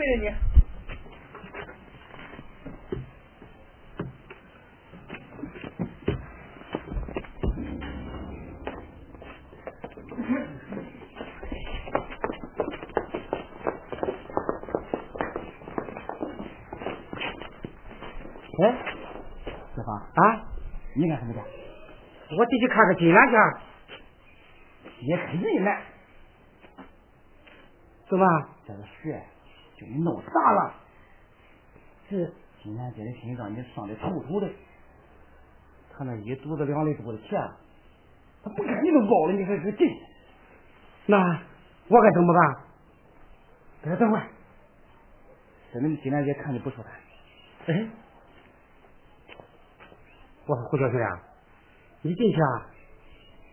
妈，我背着你。哎，小芳啊，你干什么去？我进去看看金兰去。也可以来。怎么？这个事就你弄砸了。这。金兰姐的心让你伤的透透的，他那一肚子两里多的钱，他不看你都包了，你还是进。那我该怎么办？等等会儿，这你金兰姐看你不舒坦。哎，我说胡小水啊，你进去啊，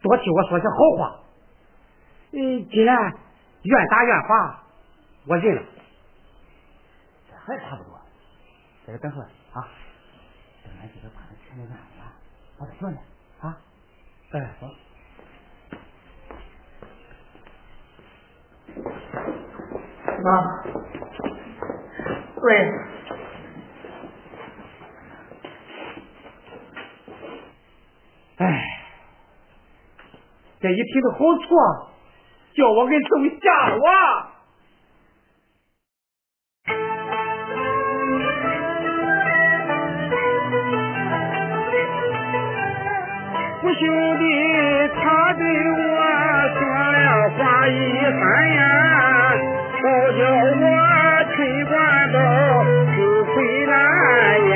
多替我说些好话。嗯，既然愿打愿罚，我认了。这还差不多，在这等会儿啊，等俺几个把这钱给按了，我再说呢啊。哎，走。妈，喂。哎，这一提的好处，叫我给弄吓了我。兄弟他对我说了话一番呀，好叫我吹管都不回来呀。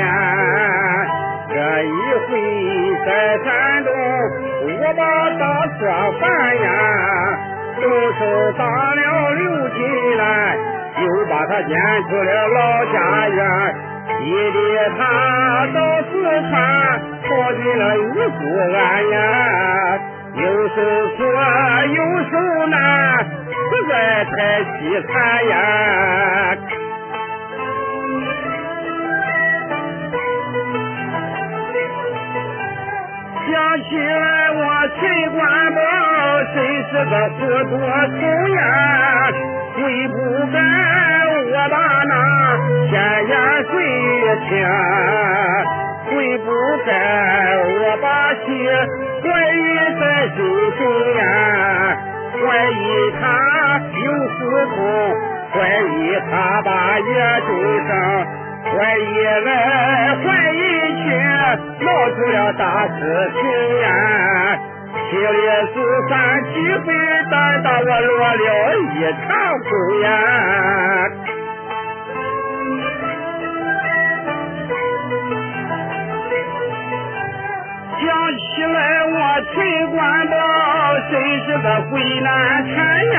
这一回在山东，我把大错犯呀，动手打了刘金来，又把他撵出了老家园。逼得他到四川跑进了玉姑庵呀，有手错有手难，实在太凄惨呀。想起来我陈官宝真是个糊涂虫呀，悔不该我把那闲言碎语听，悔不该我把心怀疑在心中呀，怀疑他有私通，怀疑他把野种上。怀疑来怀疑去，闹出了大事情呀！妻离子散，几回担当我落了一场空呀！官宝真是个鬼难缠呀！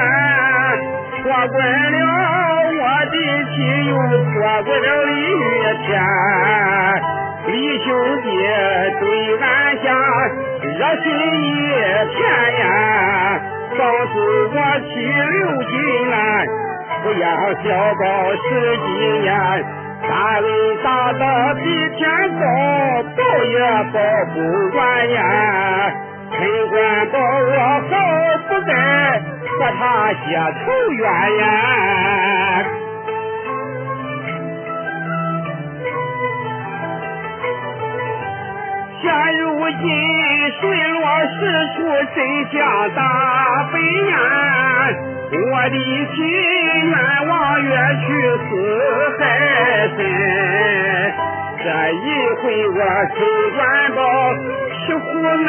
错怪了我的妻，又错怪了李玉田。李兄弟对俺家热心一片呀，帮助我妻刘金兰不要小宝十几年，单位打得比天高，保也保不完呀。真官保我，好不得和他结仇怨呀！现如今水落石出真相大白呀！我的心难望远去四海深，这一回我求官保。吃苦难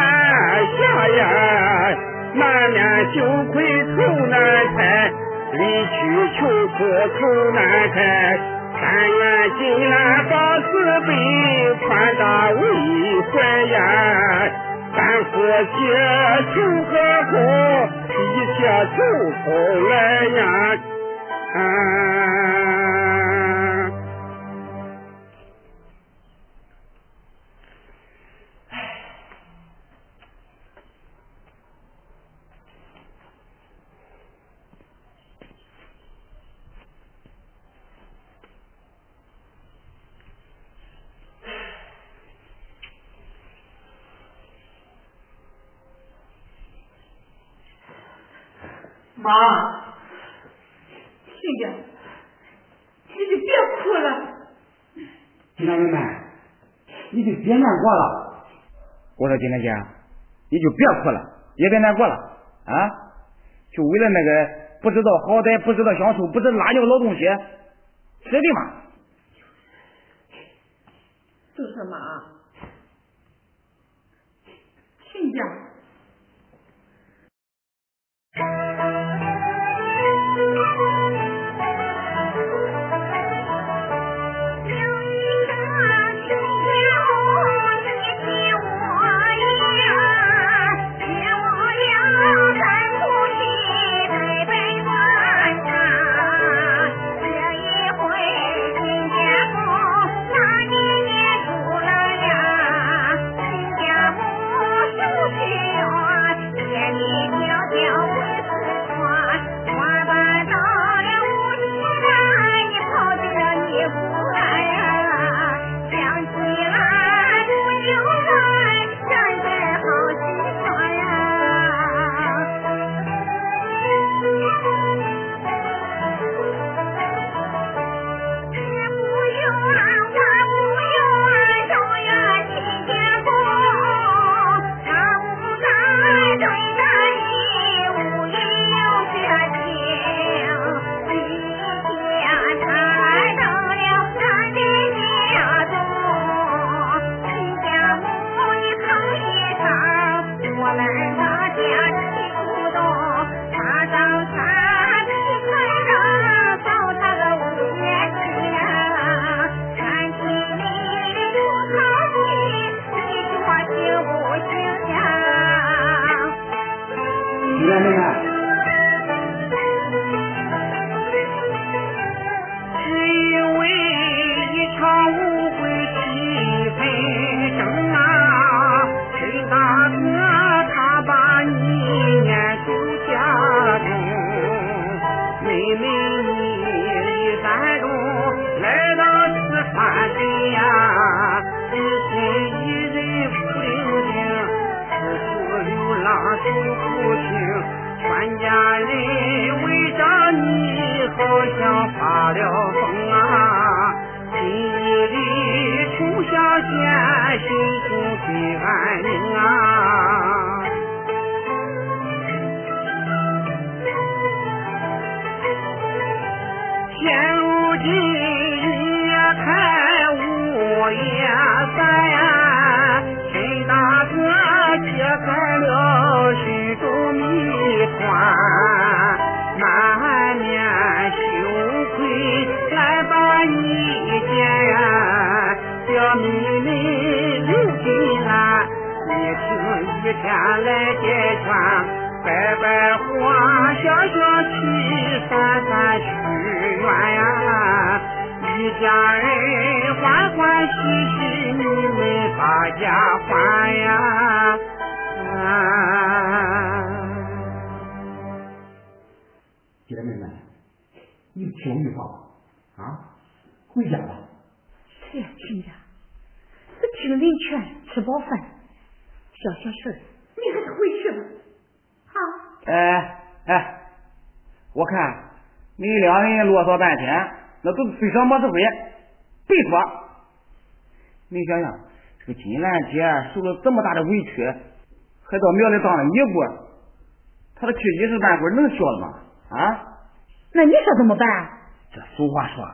下呀，满面羞愧愁难开，离去求苦口难开，但愿金兰把慈悲，宽大为怀呀，三活且求个苦，一切走头来呀。妈，亲家，你就别哭了。金兰妹们，你就别难过了。我说金兰姐，你就别哭了，也别难过了啊！就为了那个不知道好歹、不知道享受、不知拉尿老东西，真的吗？就是妈，亲家。全家人围着你好像发了疯啊心日里出下间心情心安宁啊。难面羞愧来把你见呀小妹妹你进来你请一天来解劝摆摆花消消气散散许愿呀一家人欢欢喜喜你们把家还呀你教育他啊！回家吧。是呀，亲家，这听人劝吃饱饭，想消事儿，你还是回去吧。好。哎哎，我看你两人啰嗦半天，那都是非常没智慧。别说，你想想，这个金兰姐受了这么大的委屈，还到庙里当了尼姑，她的气一时半会能消了吗？啊？那你说怎么办？这俗话说，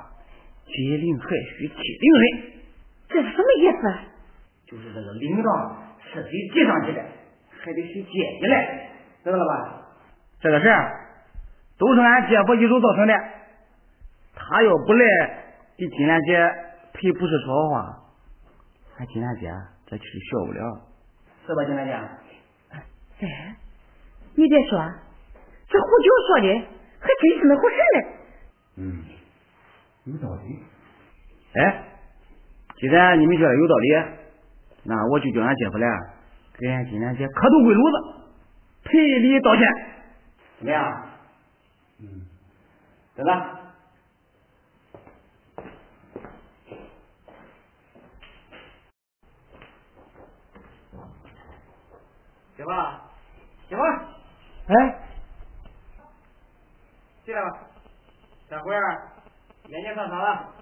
解铃还须系铃人。这是什么意思？就是这个铃铛是得系上去的，还得去接下来，知道了吧？这个事儿都是俺姐夫一手造成的，他要不来给金兰姐赔不是说好话，俺金兰姐这气消不了，是吧，金兰姐？哎，你别说，这胡九说的还真是那回事呢。嗯，有道理。哎，既然你们觉得有道理，那我就叫俺姐夫来给俺金兰姐磕头跪炉子，赔礼道歉，怎么样？嗯，走吧。媳妇，媳妇，哎，进来吧。这会儿年年上场了。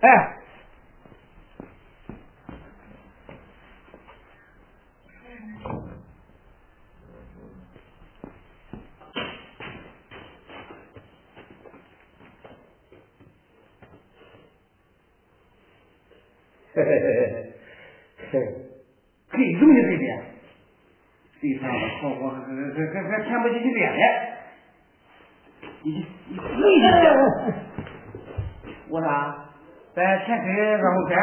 哎，嘿嘿嘿嘿嘿，嘿，怎么的，对不对？地上的好货还还还还填不进去脸嘞！你你你一下，我啥，在前开二号片。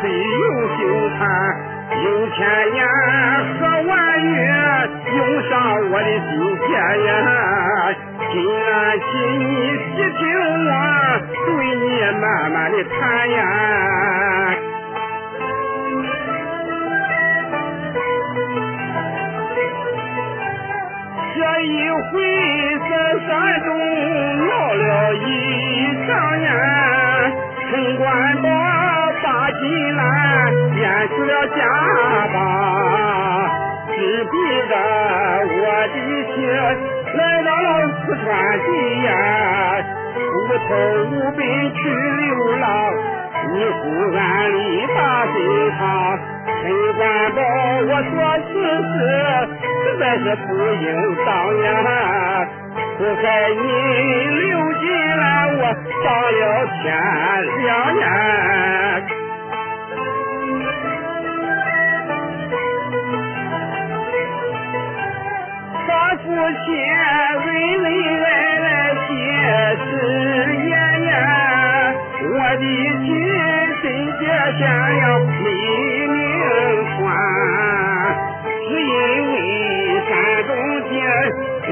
悔又愧又羞惭。有千年和万语，涌上我的心田呀！今晚请你细听我对你慢慢的谈呀。这一回在山中闹了一场呀，陈官宝把金兰淹死了家吧，只逼着我的妻来到了四川地呀，无头无本去流浪，一呼暗里把心肠。陈官宝，我说此事实在是不应当呀，不该你流进来，我丧了天良呀。他父亲恩恩爱爱结誓言呀，我的亲身结下了美名传，只因为山中间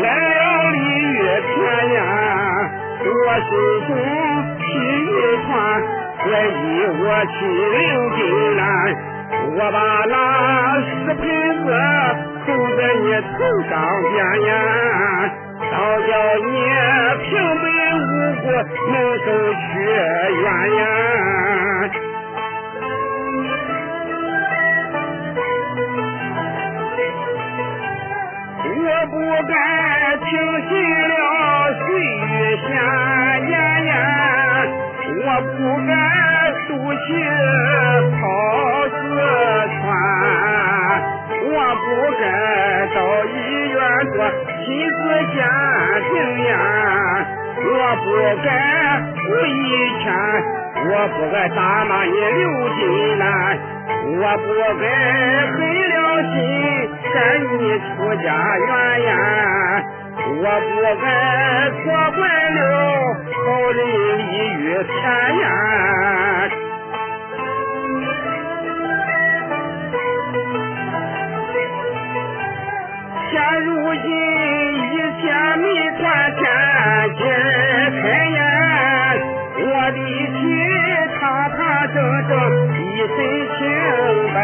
来了鲤鱼片呀，我手中提一团，来以我去刘金兰。我把那石盆子扣在你头上边呀，倒叫你平白无故能受屈冤呀。我不该听信了碎玉闲言呀，我不该赌气跑四川，我不该到医院做亲子鉴定呀，我不该无意间我不该打骂你刘金兰，我不该狠了心跟你出家远呀，我不该错怪了好人李玉田呀。现如今一切谜团天揭开眼，我的妻堂堂正正一身清白，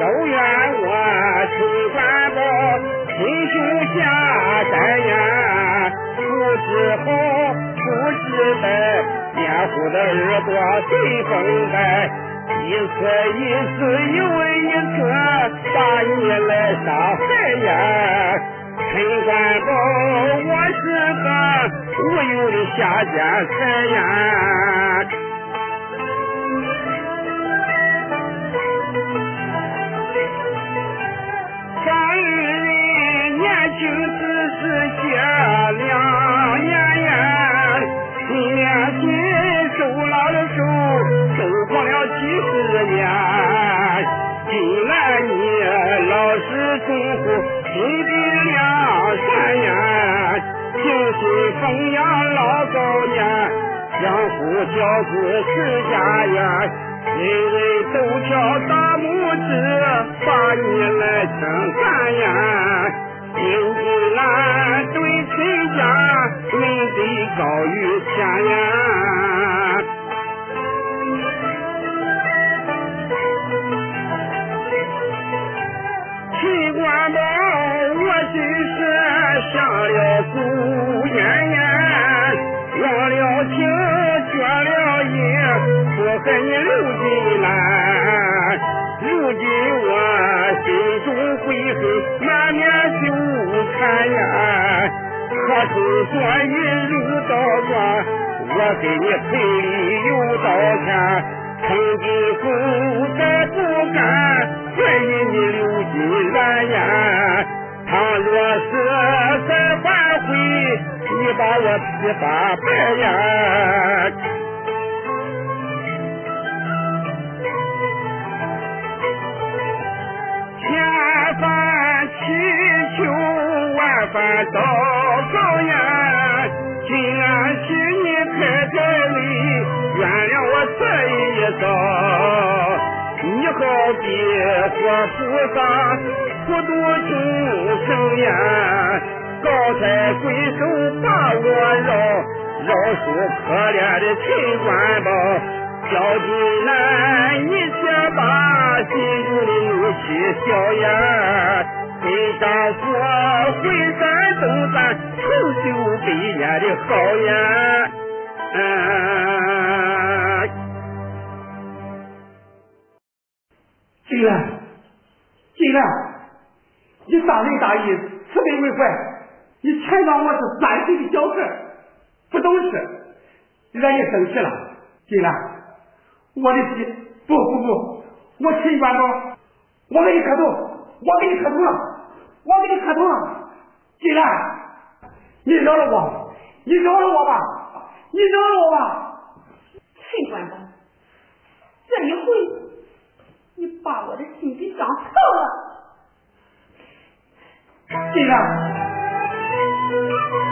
都怨我穷官宝心胸狭窄呀，不知好不知歹，脸糊的耳朵随风摆。一次一次又一次把你来伤害呀，陈官宝，我是个无有的下贱人。呀。三人。年轻只是些两年呀，年轻受老的手，受光了几十年。近来呀，精心奉养老高年，相夫教子持家园。人人都挑大拇指，把你来称赞呀！金金兰对陈家论得高于天呀！了俗言言，忘了情，绝了义。不害你刘金兰，如今我心中悔恨，满面羞惭呀。可曾所以入道观，我给你赔礼又道歉，从今后再不敢怀疑你刘金兰呀。倘若是再反悔，你把我批发白呀。千番祈求，万番祷告呀！今俺请你开开礼，原谅我这一遭。你好比活菩萨，普度众生呀！老太贵手把我饶，饶恕可怜的秦官宝。小金兰，你且把心中的怒气消呀！跟丈夫回山东咱重修百年的好呀！嗯，金兰，金兰，你大仁大义，慈悲为怀，你全当我是三岁的小孩，不懂事，惹你生气了，进来。我的妻，不不不，我陈官宝，我给你磕头，我给你磕头了，我给你磕头了，金兰，你饶了我，你饶了我吧，你饶了我吧，陈官宝，这一回你把我的心给伤透了，金兰。Thank you.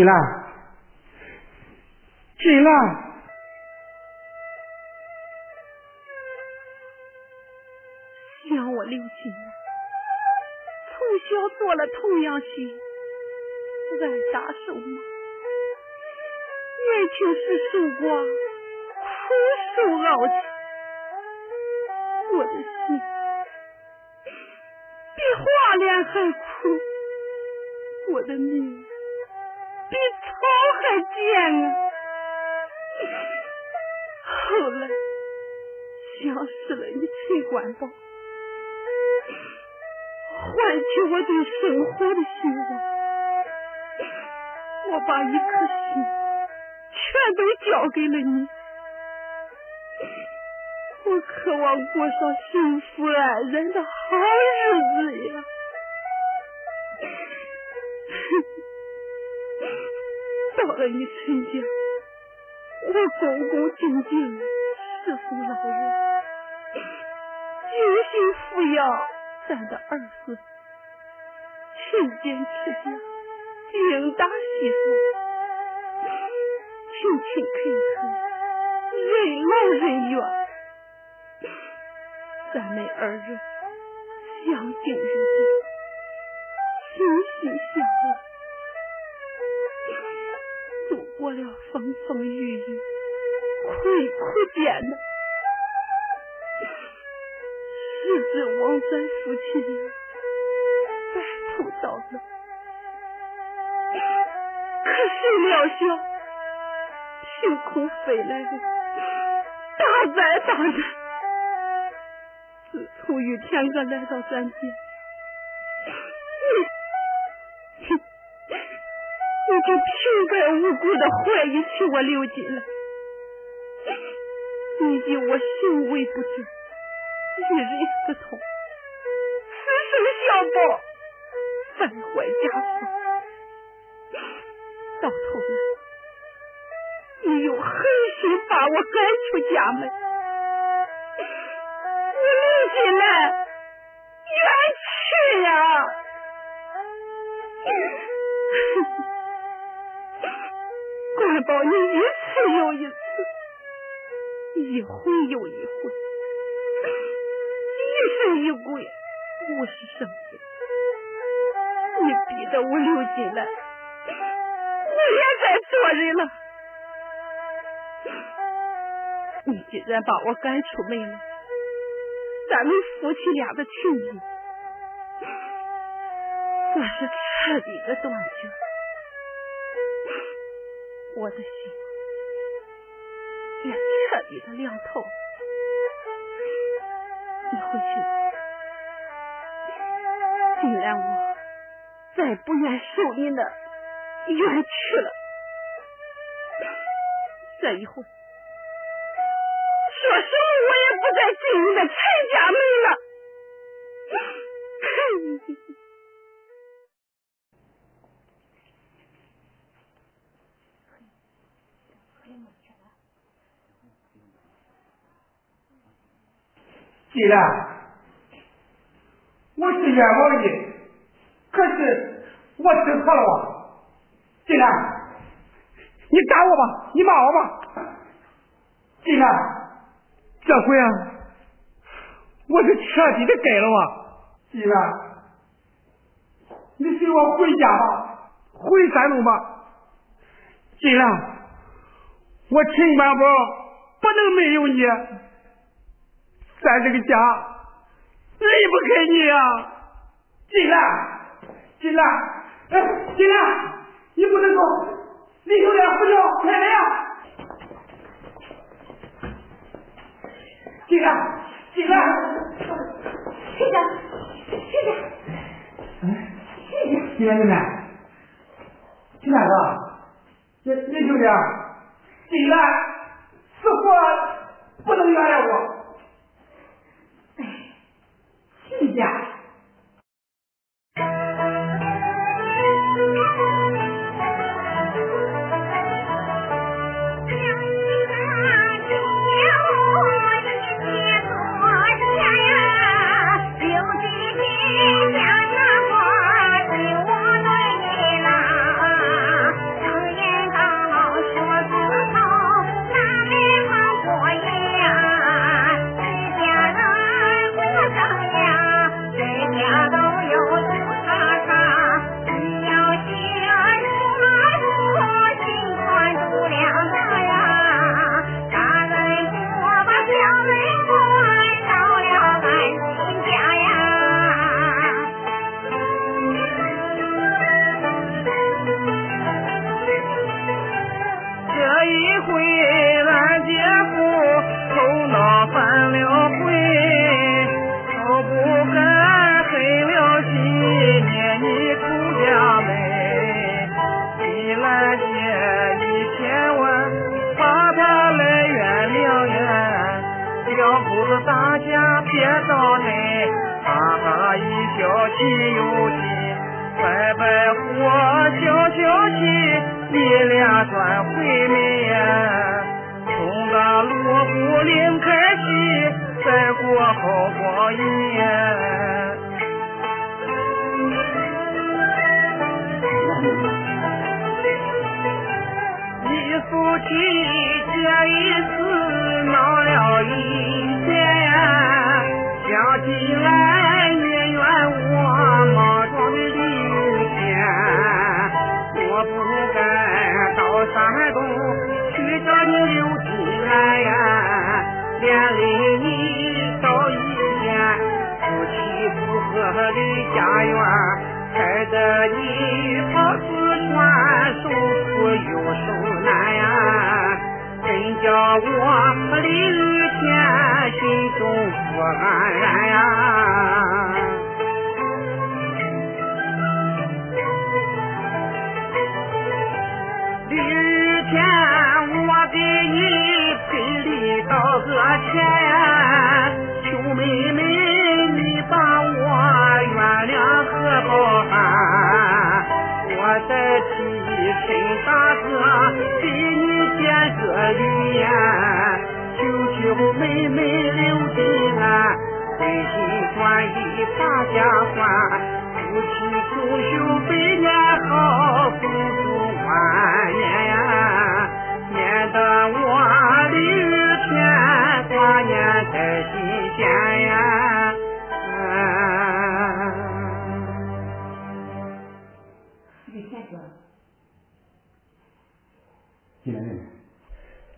金兰，金兰。想我刘金兰，从小做了童养媳，挨打受嘛，年轻时受过苦受熬煎，我的心比花莲还苦，我的命好还贱啊！后来相识了你崔官宝。唤起我对生活的希望，我把一颗心全都交给了你。我渴望过上幸福安然的好日子呀！到了你陈家，我恭恭敬敬侍奉老人，精心抚养。咱的儿孙勤俭持家，精打细算，勤勤恳恳，任劳任怨。咱们二人相敬如宾，心心相爱，过了风风雨雨，苦苦艰难。日子望咱夫妻俩白头到老，可谁料想凭空飞来的大灾大难。自从玉天哥来到咱家，就平白无故的怀疑起我刘金来，你以我行为不正。一人私通，此生相报，败坏家风。到头来，你又狠心把我赶出家门，你刘金兰冤屈呀！官保你一次又一次，一回又一回。疑神一鬼，无事生非，你逼得我刘进来，我也该做人了。你既然把我赶出门了，咱们夫妻俩的情谊算是彻底的断绝，我的心也彻底的凉透了。你回去吧，既然我再不愿受你的冤屈了，这以后说什么我也不再进你的陈家门了。既然我是冤枉你，可是我知错了吧？既然你打我吧，你骂我吧。既然这回啊，我是彻底的改了啊？既然你随我回家吧，回山东吧。既然我陈万宝不能没有你。咱这个家离不开你呀，金兰，金兰，哎，金兰，你不能走，李秀莲不叫，快来呀！进来，进来，谢谢，谢谢？哎，谢谢？金兰妹妹，金兰哥，李李秀莲，金兰，死活不能原谅我。亲给你见个礼呀，求求妹妹留金兰，真心转意把家还，夫妻同修百年好，福寿万年呀，免得我李玉田挂念在心间呀。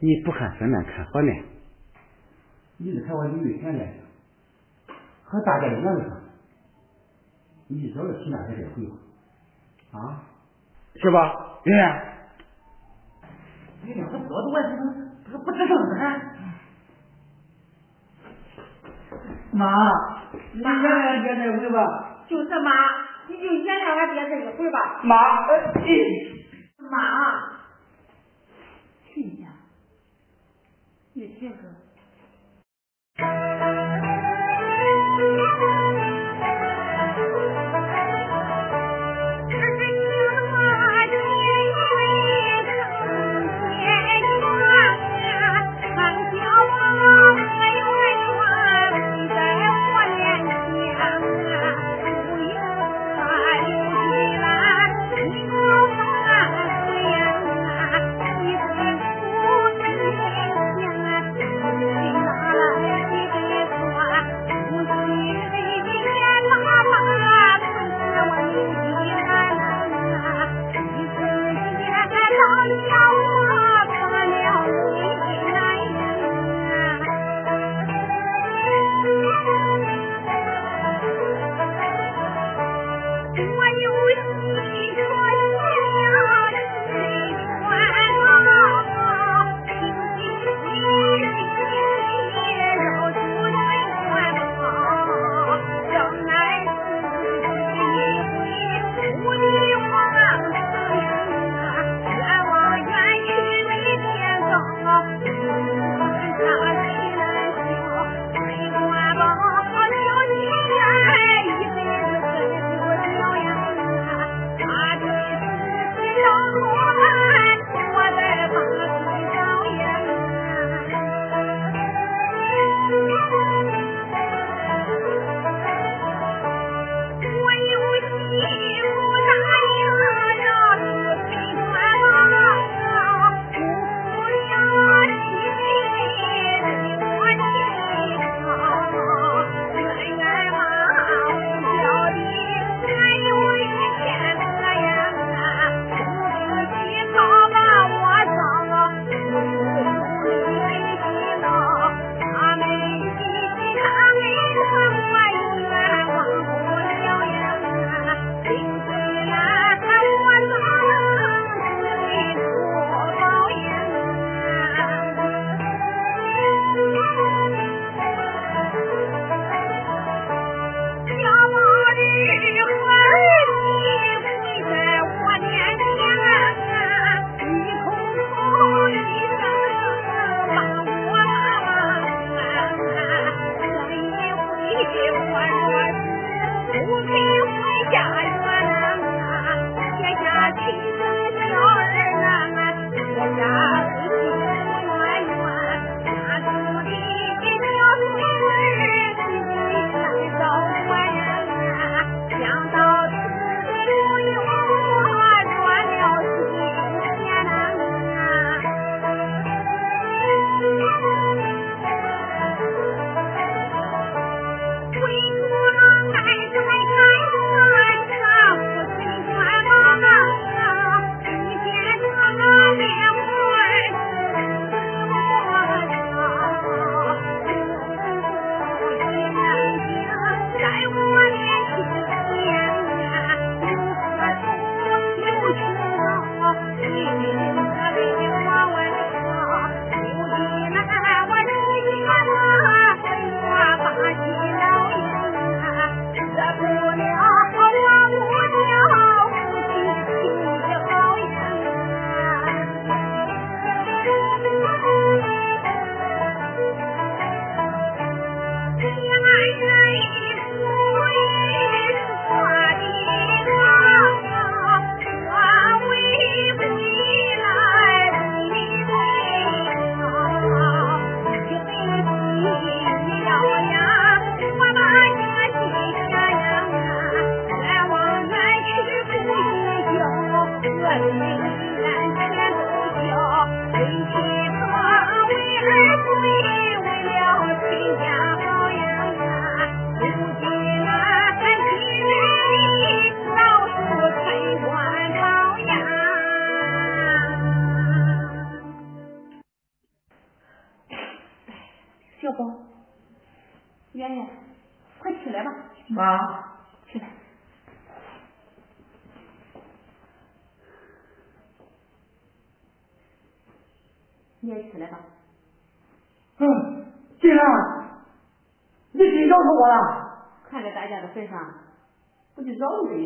你不看分面看和面，你是看我李玉田脸上和大家一样的上，你早就提那个这回话啊？是吧？圆圆，你两个多的我这个不吱声啊！妈，你原谅爹这回吧。就是妈，你就原谅俺爹这一回吧。妈，哎，妈，去一下，对，这个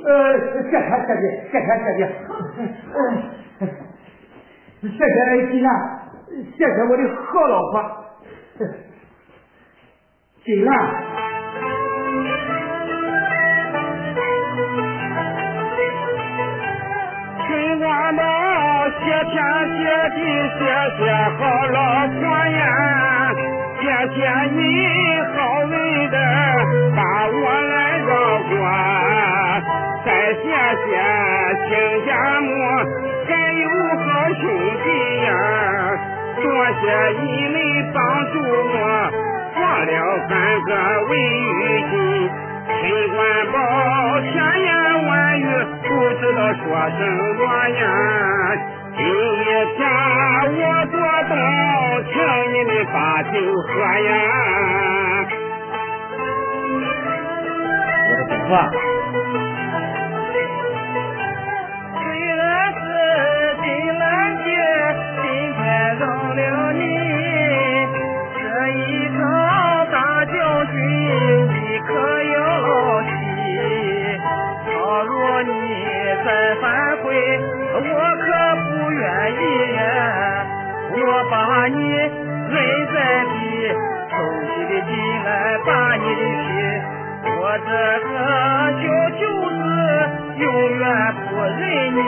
呃，谢谢谢谢，谢谢谢地，嗯，谢谢金兰，谢谢我的好老婆，金兰。春光宝，谢天谢地，谢谢好老婆呀，谢谢你好人的把我来照顾。再谢谢亲家母，还有好兄弟呀！多谢你们帮助我，做了三个为玉金，陈官宝千言万语不知道说什么呀！今天我做东，请你们把酒喝呀！我的祖父。我把你认在地抽起的进来把你的心，我这个小舅子永远不认你，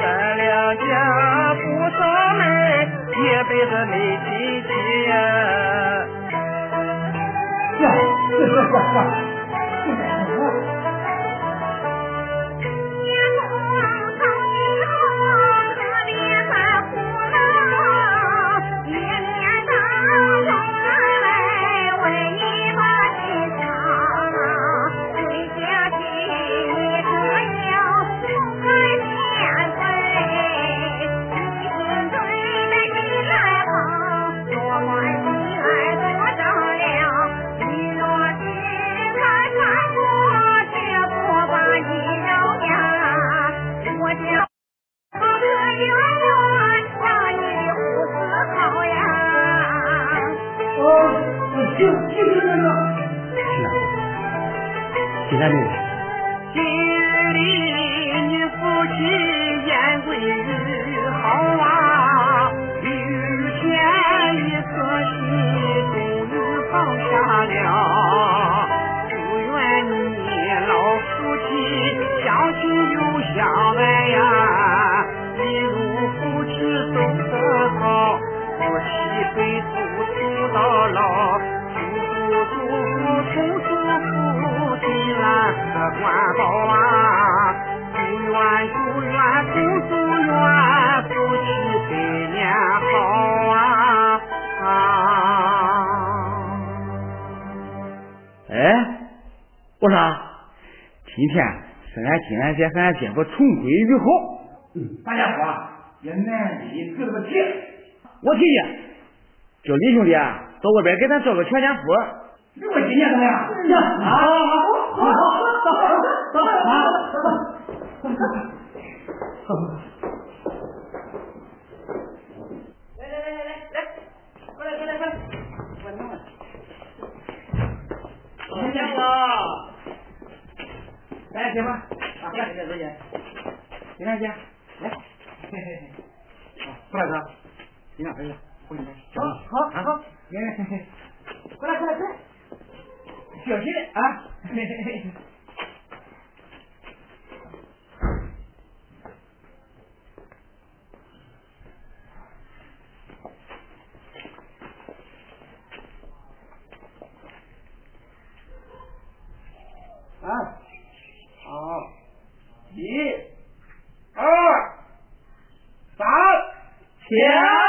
咱两家不上门，一辈子没亲戚呀。姐和俺姐夫重归于好，嗯，大家伙也难离这个结。我提议叫李兄弟啊，到外边给咱找个全家福。给我纪念怎么样？行，好，好，好，好，走，走，走，走，走。来来来来来来，过来过来过来，我弄了。新年好，来，姐夫。啊，来，小姐，来，嘿嘿嘿，啊，胡大哥，金兰回来，回来，好，好，好，来，嘿嘿，过来，过来，过来，小心点啊，嘿嘿嘿。啊，好。一、二、天。